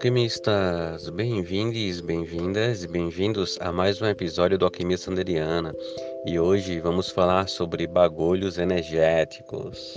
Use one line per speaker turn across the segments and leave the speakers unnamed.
Alquimistas! Bem-vindos, bem-vindas e bem-vindos a mais um episódio do Alquimia Sanderiana. E hoje vamos falar sobre bagulhos energéticos.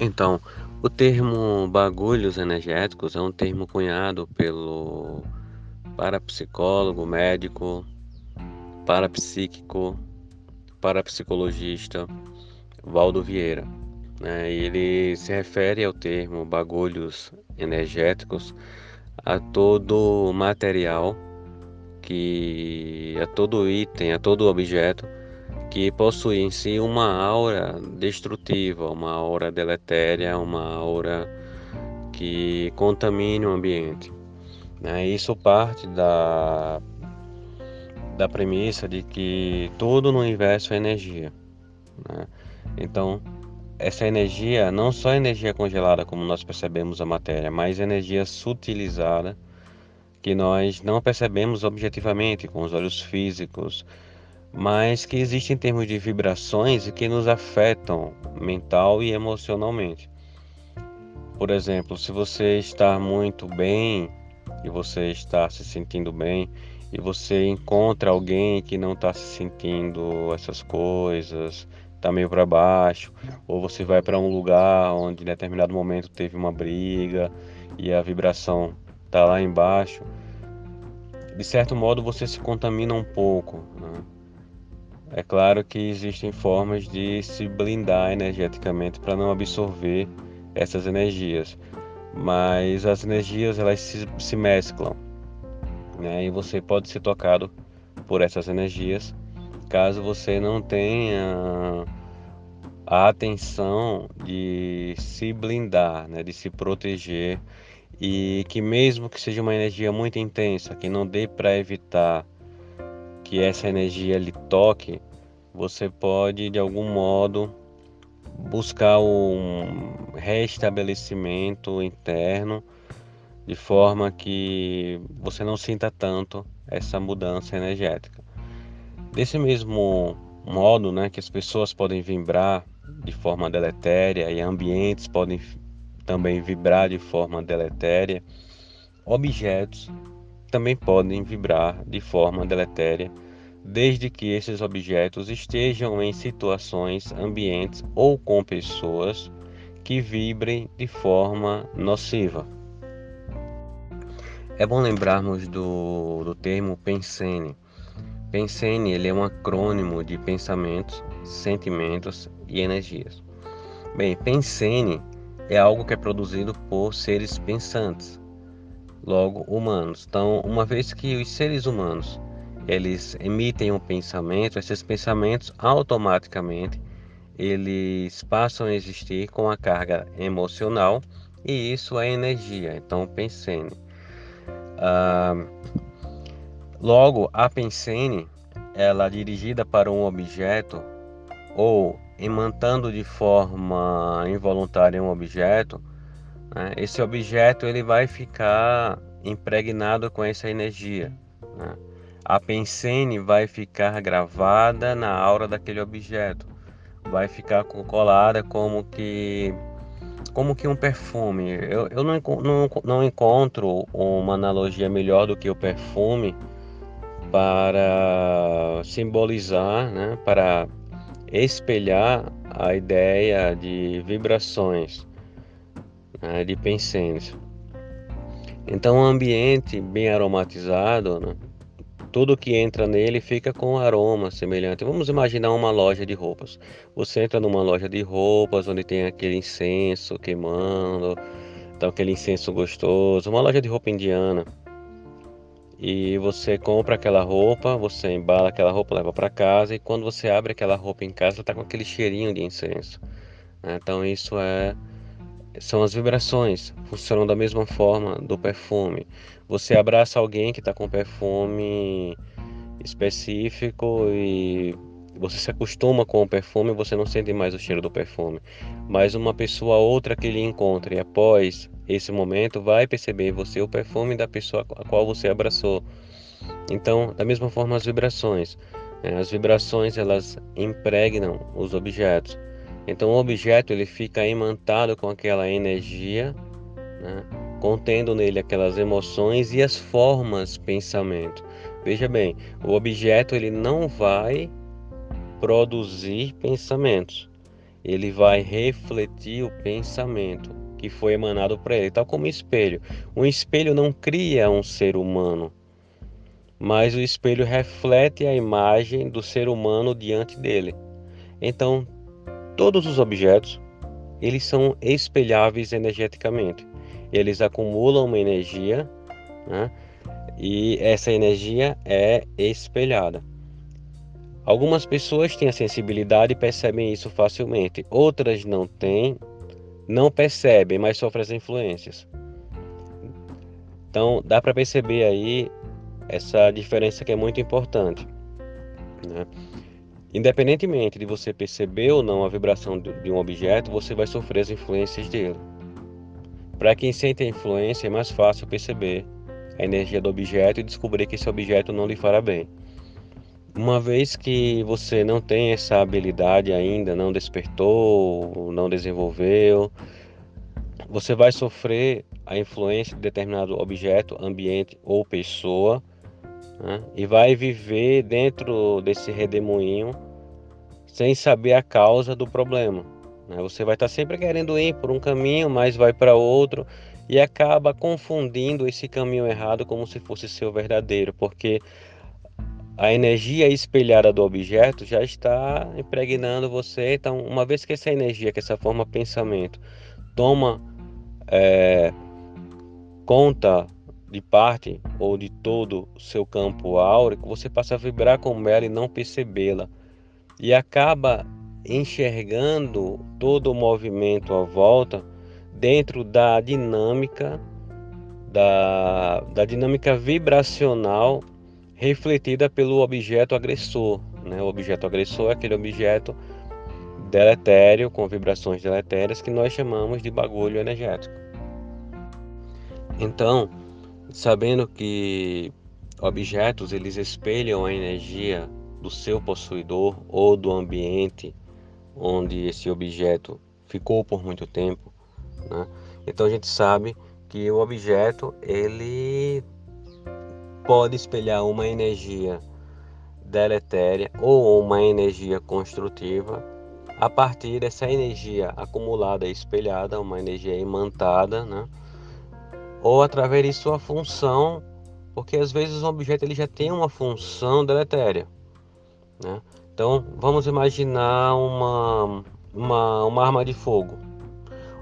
Então, o termo bagulhos energéticos é um termo cunhado pelo parapsicólogo, médico, parapsíquico, parapsicologista Valdo Vieira. Né? Ele se refere ao termo bagulhos energéticos a todo material que a todo item, a todo objeto que possui em si uma aura destrutiva, uma aura deletéria, uma aura que contamine o ambiente. Né? Isso parte da, da premissa de que tudo no universo é energia. Né? Então, essa energia, não só energia congelada, como nós percebemos a matéria, mas energia sutilizada, que nós não percebemos objetivamente com os olhos físicos, mas que existem em termos de vibrações e que nos afetam mental e emocionalmente. Por exemplo, se você está muito bem e você está se sentindo bem e você encontra alguém que não está se sentindo essas coisas, está meio para baixo, ou você vai para um lugar onde em determinado momento teve uma briga e a vibração está lá embaixo, de certo modo você se contamina um pouco. Né? É claro que existem formas de se blindar energeticamente para não absorver essas energias, mas as energias elas se, se mesclam, né? E você pode ser tocado por essas energias caso você não tenha a atenção de se blindar, né? De se proteger e que mesmo que seja uma energia muito intensa, que não dê para evitar que essa energia lhe toque, você pode de algum modo buscar um restabelecimento interno de forma que você não sinta tanto essa mudança energética. Desse mesmo modo, né, que as pessoas podem vibrar de forma deletéria e ambientes podem também vibrar de forma deletéria, objetos também podem vibrar de forma deletéria, desde que esses objetos estejam em situações, ambientes ou com pessoas que vibrem de forma nociva. É bom lembrarmos do, do termo Pensene. Pensene ele é um acrônimo de pensamentos, sentimentos e energias. Bem, Pensene é algo que é produzido por seres pensantes, logo humanos. Então, uma vez que os seres humanos eles emitem um pensamento, esses pensamentos automaticamente eles passam a existir com a carga emocional e isso é energia. Então, pensene. Ah, logo, a pensene, ela dirigida para um objeto ou emantando de forma involuntária um objeto, né, esse objeto ele vai ficar impregnado com essa energia. Né? A pensene vai ficar gravada na aura daquele objeto, vai ficar colada como que como que um perfume. Eu, eu não, não, não encontro uma analogia melhor do que o perfume para simbolizar, né, para espelhar a ideia de vibrações, né, de pensência. Então, um ambiente bem aromatizado, né, tudo que entra nele fica com aroma semelhante. Vamos imaginar uma loja de roupas. Você entra numa loja de roupas onde tem aquele incenso queimando, então aquele incenso gostoso, uma loja de roupa indiana. E você compra aquela roupa, você embala aquela roupa, leva para casa e quando você abre aquela roupa em casa, está com aquele cheirinho de incenso. Né? Então isso é são as vibrações, funcionam da mesma forma do perfume. Você abraça alguém que está com perfume específico e você se acostuma com o perfume, você não sente mais o cheiro do perfume. Mas uma pessoa outra que ele encontre após esse momento vai perceber você o perfume da pessoa a qual você abraçou. Então, da mesma forma as vibrações. Né? As vibrações elas impregnam os objetos. Então o objeto ele fica imantado com aquela energia, né? contendo nele aquelas emoções e as formas pensamento. Veja bem, o objeto ele não vai produzir pensamentos, ele vai refletir o pensamento que foi emanado para ele, tal como um espelho. Um espelho não cria um ser humano, mas o espelho reflete a imagem do ser humano diante dele. Então, Todos os objetos, eles são espelháveis energeticamente. Eles acumulam uma energia, né? e essa energia é espelhada. Algumas pessoas têm a sensibilidade e percebem isso facilmente, outras não têm, não percebem, mas sofrem as influências. Então, dá para perceber aí essa diferença que é muito importante. Né? Independentemente de você perceber ou não a vibração de um objeto, você vai sofrer as influências dele. Para quem sente a influência, é mais fácil perceber a energia do objeto e descobrir que esse objeto não lhe fará bem. Uma vez que você não tem essa habilidade ainda, não despertou, não desenvolveu, você vai sofrer a influência de determinado objeto, ambiente ou pessoa né? e vai viver dentro desse redemoinho sem saber a causa do problema. Né? Você vai estar sempre querendo ir por um caminho, mas vai para outro e acaba confundindo esse caminho errado como se fosse seu verdadeiro, porque a energia espelhada do objeto já está impregnando você. Então, uma vez que essa energia, que essa forma pensamento toma é, conta de parte ou de todo o seu campo áurico, você passa a vibrar com ela e não percebê-la. E acaba enxergando todo o movimento à volta dentro da dinâmica da, da dinâmica vibracional refletida pelo objeto agressor. Né? O objeto agressor é aquele objeto deletério, com vibrações deletérias, que nós chamamos de bagulho energético. Então, sabendo que objetos eles espelham a energia do seu possuidor ou do ambiente onde esse objeto ficou por muito tempo, né? Então a gente sabe que o objeto ele pode espelhar uma energia deletéria ou uma energia construtiva a partir dessa energia acumulada e espelhada, uma energia imantada, né? Ou através de sua função, porque às vezes um objeto ele já tem uma função deletéria. Né? Então vamos imaginar uma, uma, uma arma de fogo,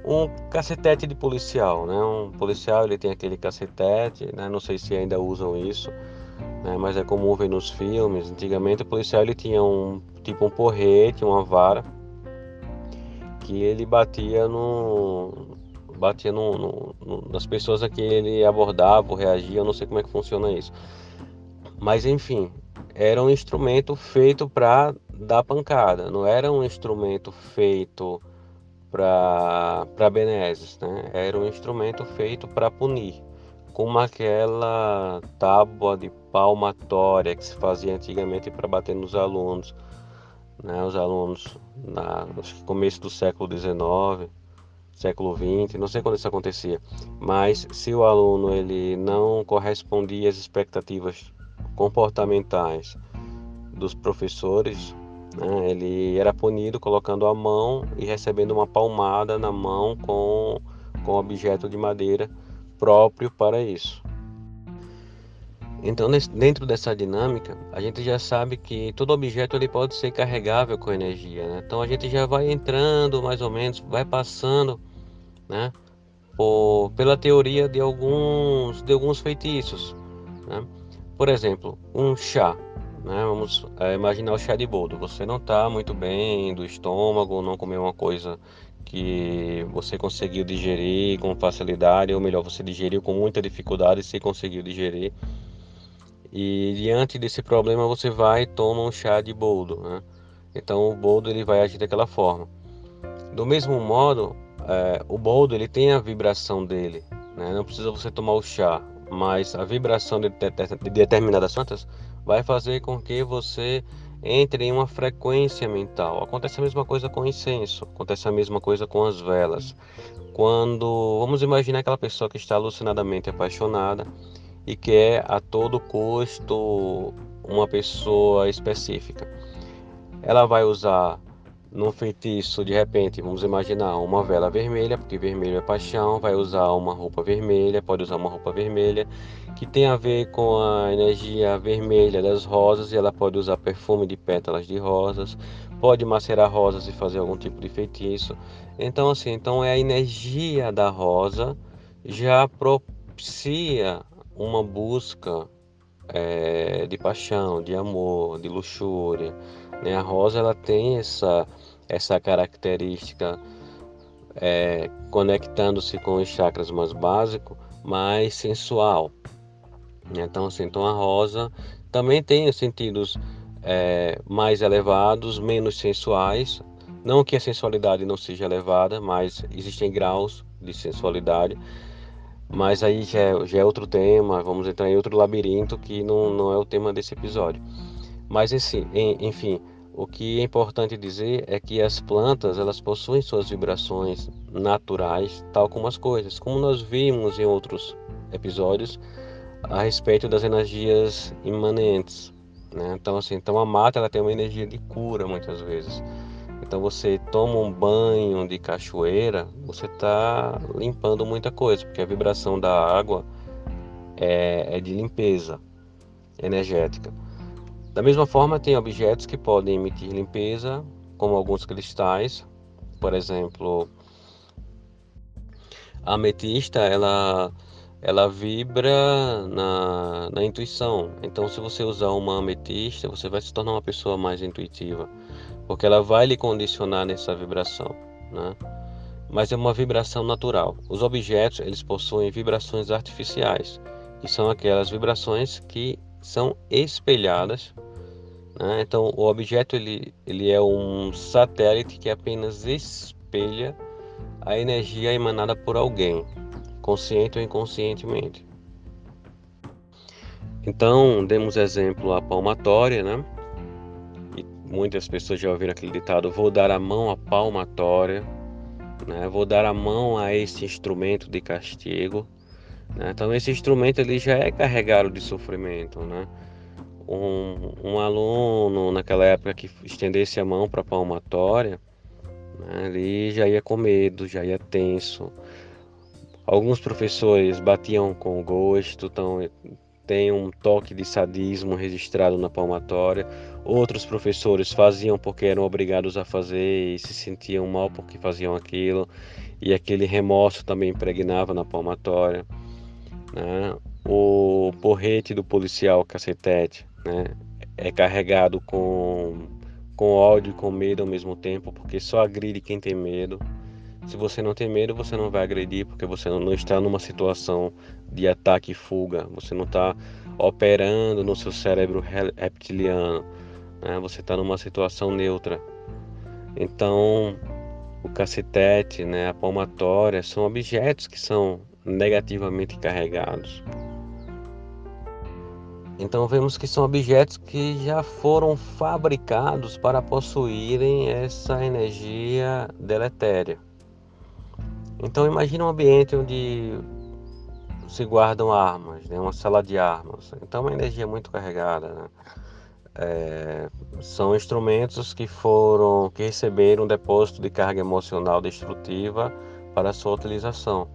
um cacetete de policial, né? Um policial ele tem aquele cacetete, né? Não sei se ainda usam isso, né? Mas é comum ver nos filmes. Antigamente o policial ele tinha um tipo um porrete, uma vara que ele batia no, batia no, no, no, nas pessoas a que ele abordava ou reagia, eu não sei como é que funciona isso. Mas enfim, era um instrumento feito para dar pancada, não era um instrumento feito para benesses, né? Era um instrumento feito para punir, como aquela tábua de palmatória que se fazia antigamente para bater nos alunos, né? Os alunos na, no começo do século XIX século XX, não sei quando isso acontecia, mas se o aluno ele não correspondia às expectativas comportamentais dos professores, né, ele era punido colocando a mão e recebendo uma palmada na mão com, com objeto de madeira próprio para isso. Então, dentro dessa dinâmica, a gente já sabe que todo objeto ele pode ser carregável com energia. Né? Então, a gente já vai entrando mais ou menos, vai passando, né, por, pela teoria de alguns de alguns feitiços. Né? Por exemplo, um chá. Né? Vamos é, imaginar o chá de boldo. Você não está muito bem do estômago, não comeu uma coisa que você conseguiu digerir com facilidade, ou melhor, você digeriu com muita dificuldade e se conseguiu digerir. E diante desse problema você vai e toma um chá de boldo. Né? Então o boldo ele vai agir daquela forma. Do mesmo modo, é, o boldo ele tem a vibração dele. Né? Não precisa você tomar o chá, mas a vibração de, de, de determinadas plantas vai fazer com que você entre em uma frequência mental. Acontece a mesma coisa com o incenso, acontece a mesma coisa com as velas. Quando vamos imaginar aquela pessoa que está alucinadamente apaixonada e quer a todo custo uma pessoa específica. Ela vai usar num feitiço, de repente, vamos imaginar uma vela vermelha, porque vermelho é paixão, vai usar uma roupa vermelha, pode usar uma roupa vermelha, que tem a ver com a energia vermelha das rosas, e ela pode usar perfume de pétalas de rosas, pode macerar rosas e fazer algum tipo de feitiço. Então, assim, então é a energia da rosa já propicia uma busca é, de paixão, de amor, de luxúria. Né? A rosa ela tem essa, essa característica é, conectando-se com os chakras mais básicos, mais sensual. Então, assim, então a rosa também tem os sentidos é, mais elevados, menos sensuais. Não que a sensualidade não seja elevada, mas existem graus de sensualidade. Mas aí já é, já é outro tema, vamos entrar em outro labirinto que não, não é o tema desse episódio. Mas enfim, enfim, o que é importante dizer é que as plantas elas possuem suas vibrações naturais, tal como as coisas, como nós vimos em outros episódios a respeito das energias imanentes. Né? Então, assim, então a mata ela tem uma energia de cura muitas vezes. Então você toma um banho de cachoeira, você está limpando muita coisa, porque a vibração da água é, é de limpeza energética. Da mesma forma, tem objetos que podem emitir limpeza, como alguns cristais, por exemplo, a ametista, ela ela vibra na, na intuição. Então, se você usar uma ametista, você vai se tornar uma pessoa mais intuitiva porque ela vai lhe condicionar nessa vibração, né? Mas é uma vibração natural. Os objetos eles possuem vibrações artificiais, que são aquelas vibrações que são espelhadas. Né? Então, o objeto ele, ele é um satélite que apenas espelha a energia emanada por alguém, consciente ou inconscientemente. Então, demos exemplo a palmatória, né? Muitas pessoas já ouviram aquele ditado: vou dar a mão à palmatória, né? vou dar a mão a esse instrumento de castigo. Né? Então, esse instrumento ele já é carregado de sofrimento. Né? Um, um aluno, naquela época, que estendesse a mão para a palmatória, né? ele já ia com medo, já ia tenso. Alguns professores batiam com gosto, então tem um toque de sadismo registrado na palmatória. Outros professores faziam porque eram obrigados a fazer e se sentiam mal porque faziam aquilo, e aquele remorso também impregnava na palmatória. Né? O porrete do policial cacetete né? é carregado com, com ódio e com medo ao mesmo tempo, porque só agride quem tem medo. Se você não tem medo, você não vai agredir, porque você não está numa situação de ataque e fuga, você não está operando no seu cérebro reptiliano, né? você está numa situação neutra. Então, o cacetete, né, a palmatória, são objetos que são negativamente carregados. Então vemos que são objetos que já foram fabricados para possuírem essa energia deletéria. Então imagine um ambiente onde se guardam armas, né? uma sala de armas. Então é uma energia muito carregada. Né? É, são instrumentos que foram, que receberam um depósito de carga emocional destrutiva para sua utilização.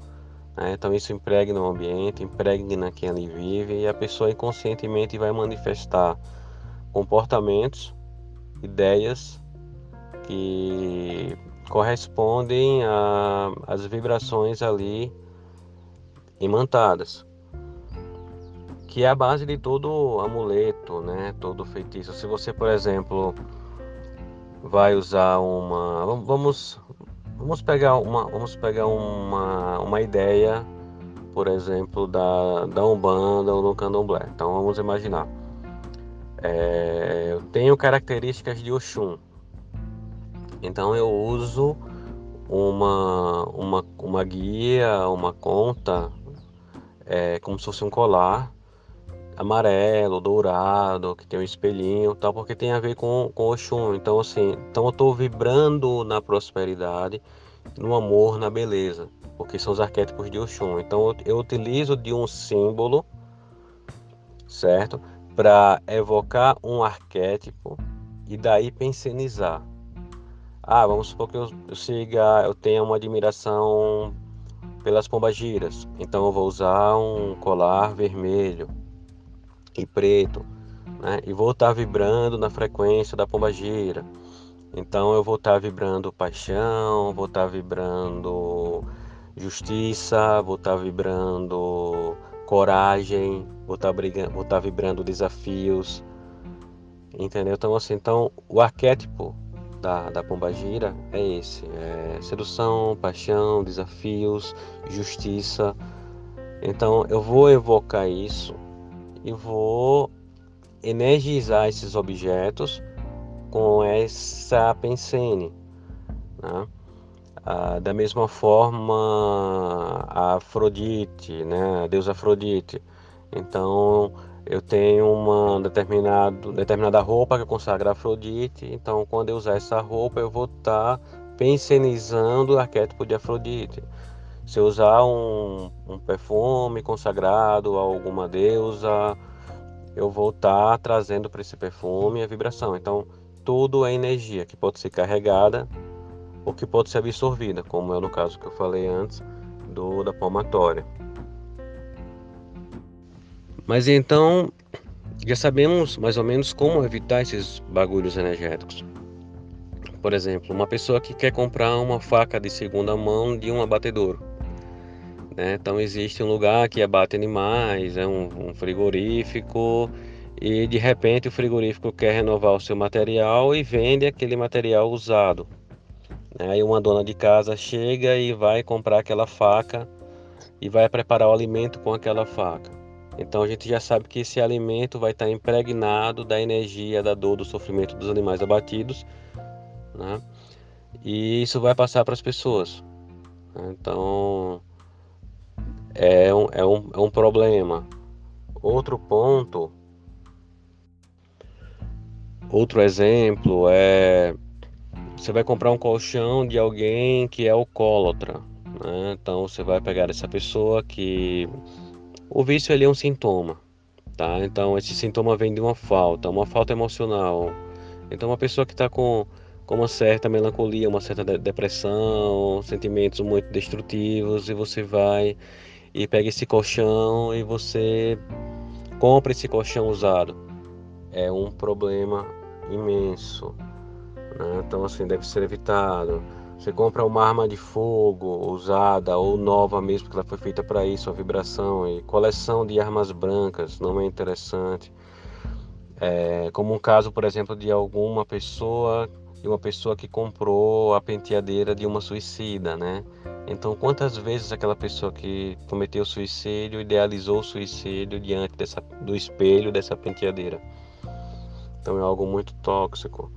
Né? Então isso impregna no ambiente, impregna quem ali vive e a pessoa inconscientemente vai manifestar comportamentos, ideias que correspondem às vibrações ali imantadas que é a base de todo amuleto, né? Todo feitiço. Se você, por exemplo, vai usar uma, vamos, vamos pegar uma, vamos pegar uma, uma ideia, por exemplo, da, da umbanda ou do candomblé. Então vamos imaginar. É, eu tenho características de Oxum. Então eu uso uma, uma, uma guia, uma conta, é, como se fosse um colar amarelo, dourado, que tem um espelhinho, tal, porque tem a ver com, com Oxum. Então, assim, então eu estou vibrando na prosperidade, no amor, na beleza, porque são os arquétipos de Oxum. Então, eu, eu utilizo de um símbolo, certo? Para evocar um arquétipo e daí pensionizar. Ah, vamos supor que eu, eu siga, eu tenha uma admiração pelas pombagiras. Então eu vou usar um colar vermelho e preto, né? E vou estar tá vibrando na frequência da pomba gira. Então eu vou estar tá vibrando paixão, vou estar tá vibrando justiça, vou estar vibrando coragem, vou estar, brigando, vou estar vibrando desafios. Entendeu? Então assim, então o arquétipo da, da pomba gira é esse, é sedução, paixão, desafios, justiça. Então eu vou evocar isso e vou energizar esses objetos com essa pensene. Né? Ah, da mesma forma, a Afrodite, né? a deusa Afrodite. Então, eu tenho uma determinado, determinada roupa que consagra Afrodite. Então, quando eu usar essa roupa, eu vou estar tá pensenizando o arquétipo de Afrodite. Se usar um, um perfume consagrado a alguma deusa, eu vou estar tá trazendo para esse perfume a vibração. Então, tudo é energia que pode ser carregada ou que pode ser absorvida, como é no caso que eu falei antes do da palmatória. Mas então, já sabemos mais ou menos como evitar esses bagulhos energéticos. Por exemplo, uma pessoa que quer comprar uma faca de segunda mão de um abatedouro. Né? Então existe um lugar que abate animais, é um, um frigorífico e de repente o frigorífico quer renovar o seu material e vende aquele material usado. Né? Aí uma dona de casa chega e vai comprar aquela faca e vai preparar o alimento com aquela faca. Então a gente já sabe que esse alimento vai estar impregnado da energia, da dor, do sofrimento dos animais abatidos, né? E isso vai passar para as pessoas. Então é um, é um, é um problema. Outro ponto, outro exemplo é você vai comprar um colchão de alguém que é alcoólatra. Né? Então você vai pegar essa pessoa que o vício ele é um sintoma, tá? Então esse sintoma vem de uma falta, uma falta emocional. Então uma pessoa que está com, com uma certa melancolia, uma certa depressão, sentimentos muito destrutivos e você vai e pega esse colchão e você compra esse colchão usado. É um problema imenso. Né? Então, assim, deve ser evitado. Você compra uma arma de fogo usada ou nova mesmo, que ela foi feita para isso, a vibração. E coleção de armas brancas não é interessante. É, como um caso, por exemplo, de alguma pessoa, de uma pessoa que comprou a penteadeira de uma suicida, né? Então, quantas vezes aquela pessoa que cometeu suicídio idealizou o suicídio diante dessa, do espelho dessa penteadeira? Então, é algo muito tóxico.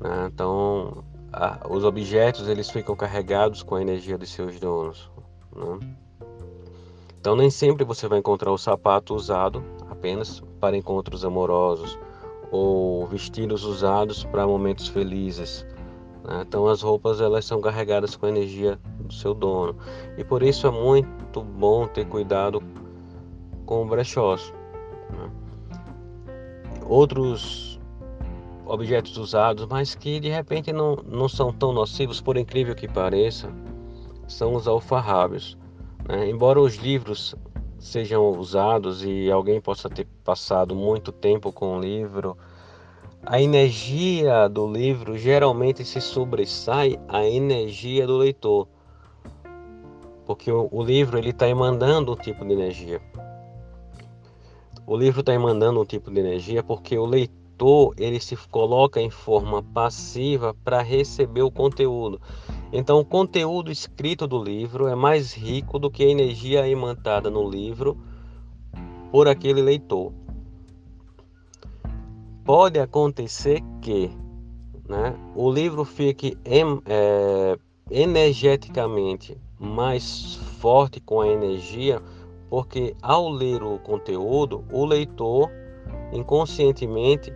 Né? Então, a, os objetos eles ficam carregados com a energia de seus donos. Né? Então, nem sempre você vai encontrar o sapato usado apenas para encontros amorosos ou vestidos usados para momentos felizes. Né? Então, as roupas elas são carregadas com a energia do seu dono. E por isso é muito bom ter cuidado com brechós. Né? Outros objetos usados, mas que de repente não, não são tão nocivos, por incrível que pareça, são os alfarrábios. Né? Embora os livros sejam usados e alguém possa ter passado muito tempo com o livro, a energia do livro geralmente se sobressai a energia do leitor, porque o, o livro ele está emandando um tipo de energia. O livro está emandando um tipo de energia porque o leitor ele se coloca em forma passiva para receber o conteúdo. Então, o conteúdo escrito do livro é mais rico do que a energia emantada no livro por aquele leitor. Pode acontecer que né, o livro fique em, é, energeticamente mais forte com a energia, porque ao ler o conteúdo, o leitor inconscientemente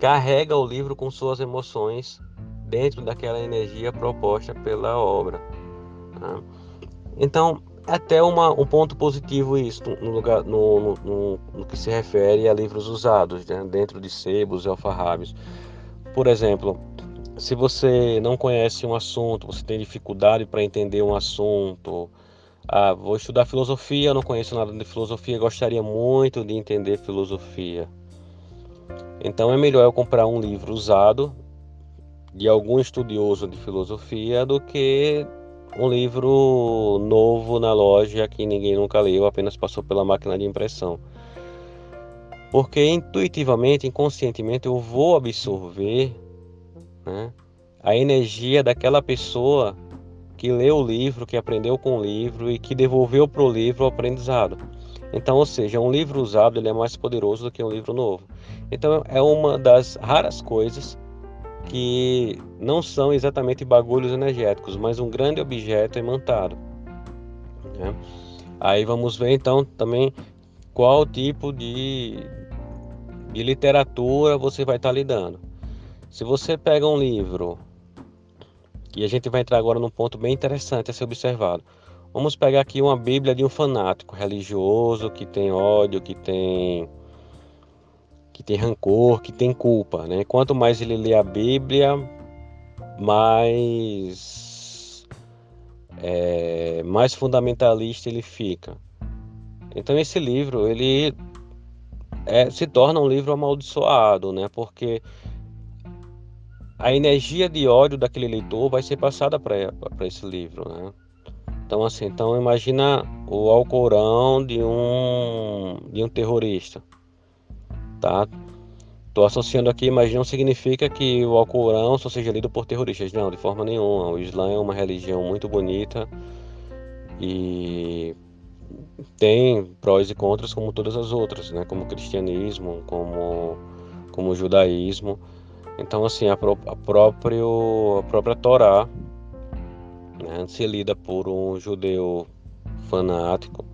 carrega o livro com suas emoções dentro daquela energia proposta pela obra. Tá? Então, até uma, um ponto positivo isso no, lugar, no, no, no, que se refere a livros usados, né? dentro de sebos e alfarrábios. Por exemplo, se você não conhece um assunto, você tem dificuldade para entender um assunto, ah, vou estudar filosofia, não conheço nada de filosofia, gostaria muito de entender filosofia. Então é melhor eu comprar um livro usado de algum estudioso de filosofia do que um livro novo na loja que ninguém nunca leu, apenas passou pela máquina de impressão. Porque intuitivamente, inconscientemente, eu vou absorver né, a energia daquela pessoa que leu o livro, que aprendeu com o livro e que devolveu para o livro o aprendizado. Então, ou seja, um livro usado ele é mais poderoso do que um livro novo. Então, é uma das raras coisas que não são exatamente bagulhos energéticos, mas um grande objeto imantado. Né? Aí vamos ver então também qual tipo de, de literatura você vai estar lidando. Se você pega um livro, e a gente vai entrar agora num ponto bem interessante a ser observado. Vamos pegar aqui uma Bíblia de um fanático religioso que tem ódio, que tem que tem rancor, que tem culpa, né? Quanto mais ele lê a Bíblia, mais é, mais fundamentalista ele fica. Então esse livro ele é, se torna um livro amaldiçoado, né? Porque a energia de ódio daquele leitor vai ser passada para esse livro, né? Então assim, então imagina o Alcorão de um de um terrorista tá? Estou associando aqui, mas não significa que o Alcorão só seja lido por terroristas, não, de forma nenhuma. O Islã é uma religião muito bonita e tem prós e contras como todas as outras, né? Como o cristianismo, como como o judaísmo. Então, assim, a, a, próprio, a própria Torá, né, se lida por um judeu fanático,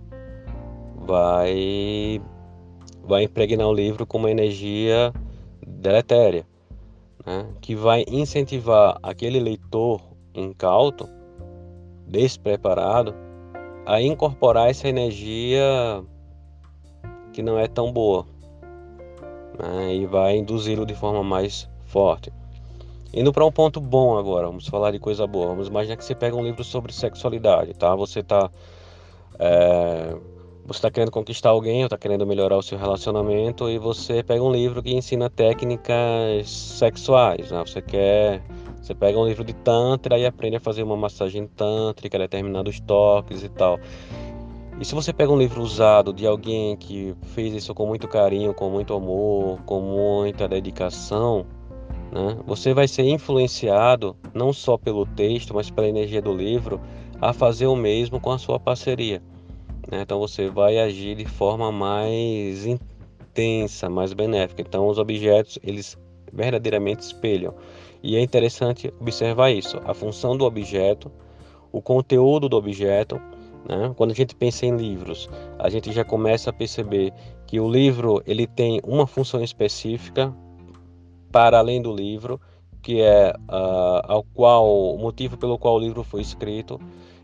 vai vai impregnar o livro com uma energia deletéria, né? que vai incentivar aquele leitor incauto, despreparado, a incorporar essa energia que não é tão boa né? e vai induzi-lo de forma mais forte. Indo para um ponto bom agora, vamos falar de coisa boa. Vamos imaginar que você pega um livro sobre sexualidade, tá? Você está é, você está querendo conquistar alguém, ou está querendo melhorar o seu relacionamento e você pega um livro que ensina técnicas sexuais, né? Você quer, você pega um livro de tantra e aprende a fazer uma massagem tântrica, determinados toques e tal. E se você pega um livro usado de alguém que fez isso com muito carinho, com muito amor, com muita dedicação, né? Você vai ser influenciado não só pelo texto, mas pela energia do livro a fazer o mesmo com a sua parceria. Né? Então você vai agir de forma mais intensa, mais benéfica. Então os objetos eles verdadeiramente espelham. E é interessante observar isso, a função do objeto, o conteúdo do objeto. Né? Quando a gente pensa em livros, a gente já começa a perceber que o livro ele tem uma função específica para além do livro, que é uh, ao qual o motivo pelo qual o livro foi escrito.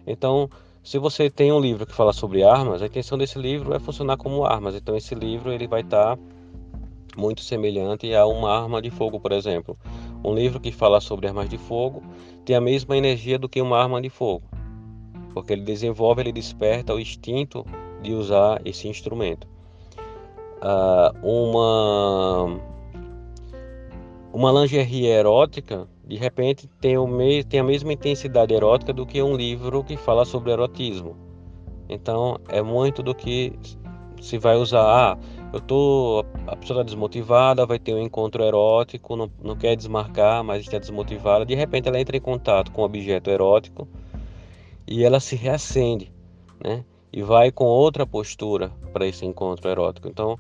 Então, se você tem um livro que fala sobre armas, a intenção desse livro é funcionar como armas. Então esse livro ele vai estar tá muito semelhante a uma arma de fogo, por exemplo. Um livro que fala sobre armas de fogo tem a mesma energia do que uma arma de fogo. porque ele desenvolve, ele desperta o instinto de usar esse instrumento. Uh, uma uma lingerie erótica, de repente tem, o me, tem a mesma intensidade erótica do que um livro que fala sobre erotismo. Então é muito do que se vai usar. Ah, eu tô a pessoa está desmotivada, vai ter um encontro erótico, não, não quer desmarcar, mas está desmotivada. De repente ela entra em contato com um objeto erótico e ela se reacende, né? E vai com outra postura para esse encontro erótico. Então,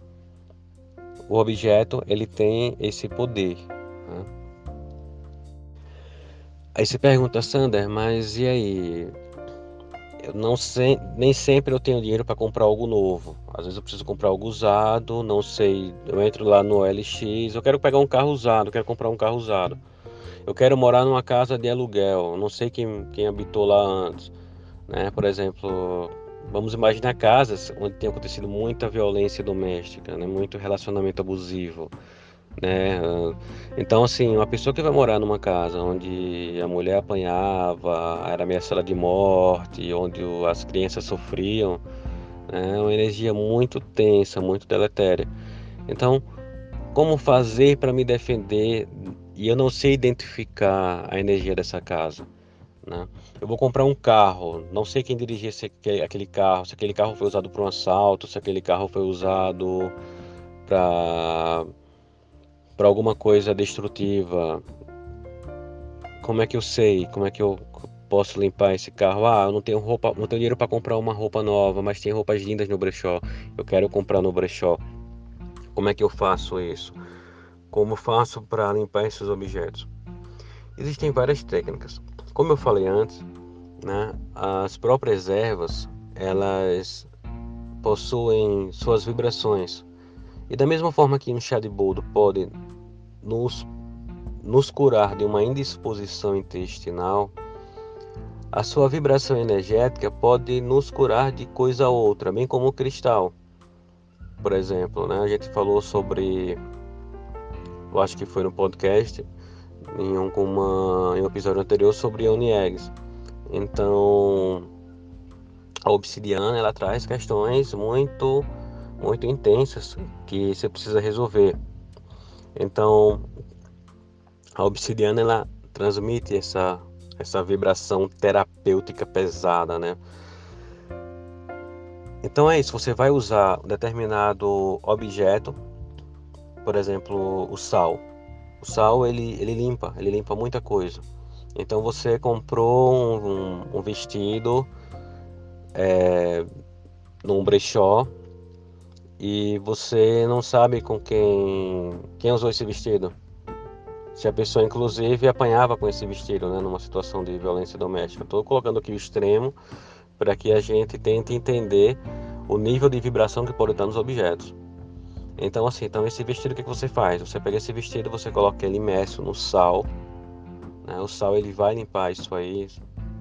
o objeto ele tem esse poder. Aí você pergunta, Sander, mas e aí? Eu não sei, nem sempre eu tenho dinheiro para comprar algo novo. Às vezes eu preciso comprar algo usado, não sei. Eu entro lá no LX, eu quero pegar um carro usado, quero comprar um carro usado. Eu quero morar numa casa de aluguel, não sei quem, quem habitou lá antes. Né? Por exemplo, vamos imaginar casas onde tem acontecido muita violência doméstica, né? muito relacionamento abusivo. Né? Então, assim, uma pessoa que vai morar numa casa onde a mulher apanhava, era ameaçada de morte, onde as crianças sofriam, né? é uma energia muito tensa, muito deletéria. Então, como fazer para me defender e eu não sei identificar a energia dessa casa? Né? Eu vou comprar um carro, não sei quem dirigia aquele carro, se aquele carro foi usado para um assalto, se aquele carro foi usado para para alguma coisa destrutiva. Como é que eu sei? Como é que eu posso limpar esse carro? Ah, eu não tenho roupa, não tenho dinheiro para comprar uma roupa nova, mas tem roupas lindas no brechó. Eu quero comprar no brechó. Como é que eu faço isso? Como faço para limpar esses objetos? Existem várias técnicas. Como eu falei antes, né, as próprias ervas, elas possuem suas vibrações. E da mesma forma que um chá de boldo pode nos, nos curar de uma indisposição intestinal, a sua vibração energética pode nos curar de coisa outra, bem como o cristal. Por exemplo, né, a gente falou sobre, eu acho que foi no podcast, em um, uma, em um episódio anterior sobre Oni Eggs. Então, a obsidiana ela traz questões muito muito intensas que você precisa resolver. Então, a obsidiana ela transmite essa essa vibração terapêutica pesada, né? Então é isso, você vai usar um determinado objeto, por exemplo, o sal. O sal ele, ele limpa, ele limpa muita coisa. Então você comprou um, um vestido é, num brechó e você não sabe com quem quem usou esse vestido. Se a pessoa inclusive apanhava com esse vestido, né, numa situação de violência doméstica. Estou colocando aqui o extremo para que a gente tente entender o nível de vibração que pode estar nos objetos. Então, assim, então esse vestido, o que, que você faz? Você pega esse vestido, você coloca ele imerso no sal. Né? O sal ele vai limpar isso aí.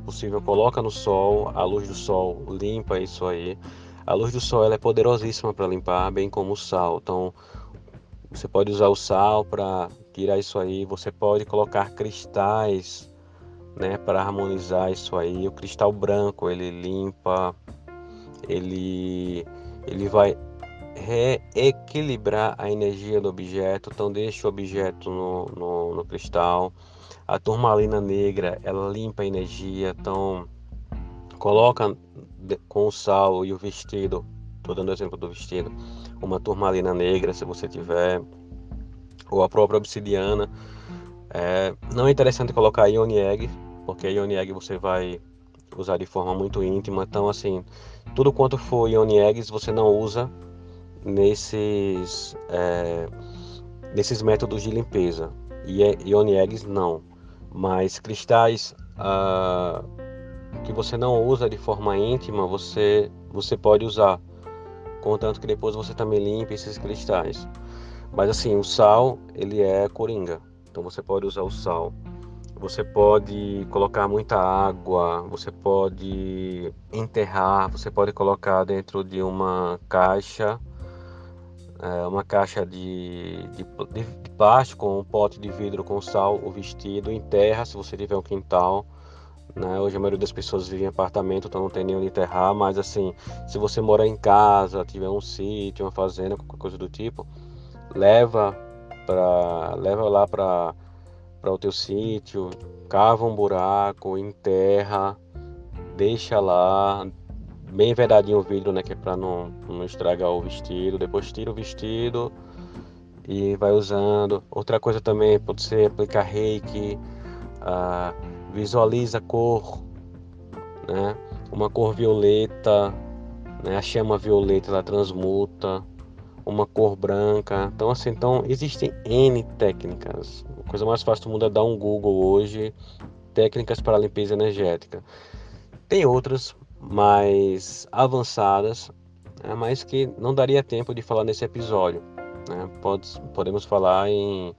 Possível, coloca no sol, a luz do sol limpa isso aí. A luz do sol ela é poderosíssima para limpar, bem como o sal. Então, você pode usar o sal para tirar isso aí. Você pode colocar cristais, né, para harmonizar isso aí. O cristal branco ele limpa, ele ele vai reequilibrar a energia do objeto, então deixa o objeto no, no, no cristal. A turmalina negra, ela limpa a energia, então coloca com o sal e o vestido, estou dando o exemplo do vestido, uma turmalina negra se você tiver, ou a própria obsidiana. É, não é interessante colocar ion egg, porque a ion egg você vai usar de forma muito íntima, então assim, tudo quanto for ion eggs você não usa nesses, é, nesses métodos de limpeza. E é, Ion Eggs não. Mas cristais ah, que você não usa de forma íntima, você, você pode usar. Contanto que depois você também limpe esses cristais. Mas assim, o sal, ele é coringa. Então você pode usar o sal. Você pode colocar muita água, você pode enterrar, você pode colocar dentro de uma caixa é, uma caixa de, de, de, plástico, um pote de vidro com sal, o vestido, enterra se você tiver um quintal, Né? Hoje a maioria das pessoas vive em apartamento, então não tem nem onde enterrar, mas assim, se você morar em casa, tiver um sítio, uma fazenda, qualquer coisa do tipo, leva para leva lá para para o teu sítio, cava um buraco, enterra, deixa lá, bem vedadinho o vidro, né, que é para não, não estragar o vestido. Depois tira o vestido e vai usando. Outra coisa também pode ser aplicar reiki, uh, visualiza a cor, né, uma cor violeta, né, a chama violeta ela transmuta uma cor branca. Então, assim, então existem N técnicas. A coisa mais fácil do mundo é dar um Google hoje, técnicas para limpeza energética. Tem outras mais avançadas, né, mas que não daria tempo de falar nesse episódio. Né? Pode, podemos falar em,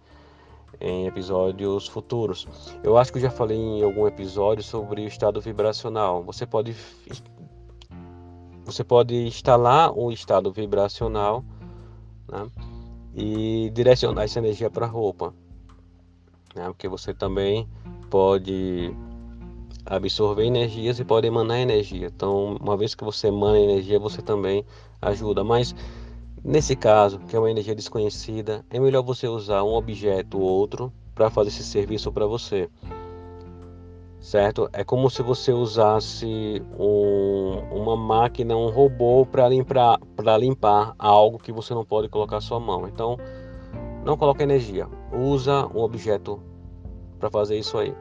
em episódios futuros. Eu acho que eu já falei em algum episódio sobre o estado vibracional. Você pode você pode instalar um estado vibracional né? e direcionar essa energia para a roupa, né? porque você também pode absorver energias e pode emanar energia. Então, uma vez que você emana energia, você também ajuda. Mas nesse caso, que é uma energia desconhecida, é melhor você usar um objeto ou outro para fazer esse serviço para você certo? É como se você usasse um, uma máquina, um robô para limpar, limpar algo que você não pode colocar sua mão. Então, não coloque energia, usa um objeto para fazer isso aí,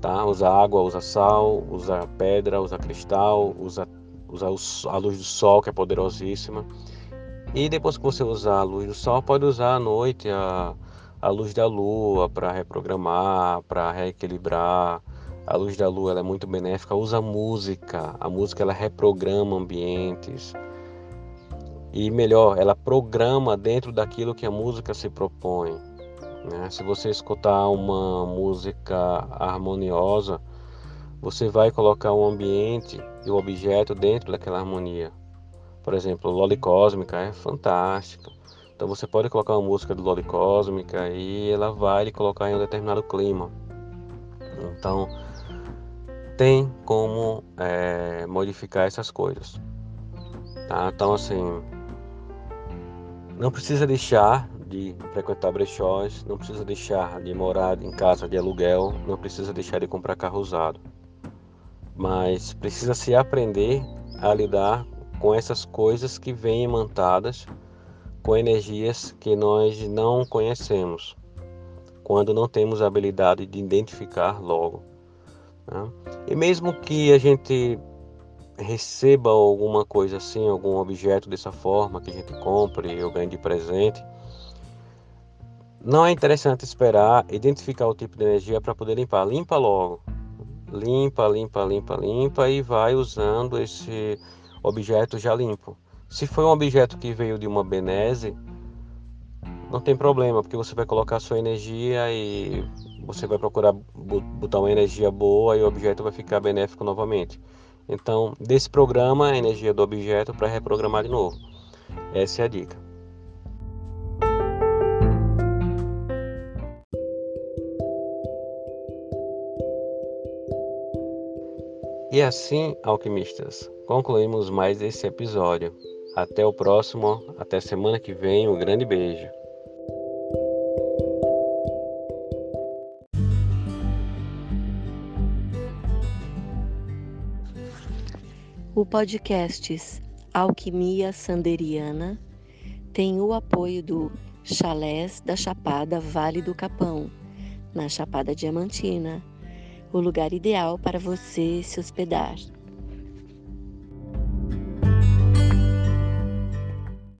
tá? Usa água, usa sal, usa pedra, usa cristal, usa, usa a luz do sol que é poderosíssima. E depois que você usar a luz do sol, pode usar à noite a, a luz da lua para reprogramar, para reequilibrar a luz da lua é muito benéfica. Usa música. A música ela reprograma ambientes. E melhor, ela programa dentro daquilo que a música se propõe. Né? Se você escutar uma música harmoniosa, você vai colocar o ambiente e o objeto dentro daquela harmonia. Por exemplo, Loli Cósmica é fantástica. Então você pode colocar uma música do Loli Cósmica e ela vai lhe colocar em um determinado clima. Então, tem como é, modificar essas coisas. Tá? Então, assim, não precisa deixar de frequentar brechós, não precisa deixar de morar em casa de aluguel, não precisa deixar de comprar carro usado. Mas precisa se aprender a lidar com essas coisas que vêm imantadas com energias que nós não conhecemos, quando não temos a habilidade de identificar logo. Né? E mesmo que a gente receba alguma coisa assim, algum objeto dessa forma que a gente compre ou ganhe de presente, não é interessante esperar identificar o tipo de energia para poder limpar. Limpa logo. Limpa, limpa, limpa, limpa e vai usando esse objeto já limpo. Se foi um objeto que veio de uma benese, não tem problema, porque você vai colocar sua energia e você vai procurar botar uma energia boa e o objeto vai ficar benéfico novamente. Então, desse programa a energia do objeto para reprogramar de novo. Essa é a dica. E assim, alquimistas, concluímos mais esse episódio. Até o próximo, até semana que vem, um grande beijo.
O podcast Alquimia Sanderiana tem o apoio do Chalés da Chapada Vale do Capão, na Chapada Diamantina, o lugar ideal para você se hospedar.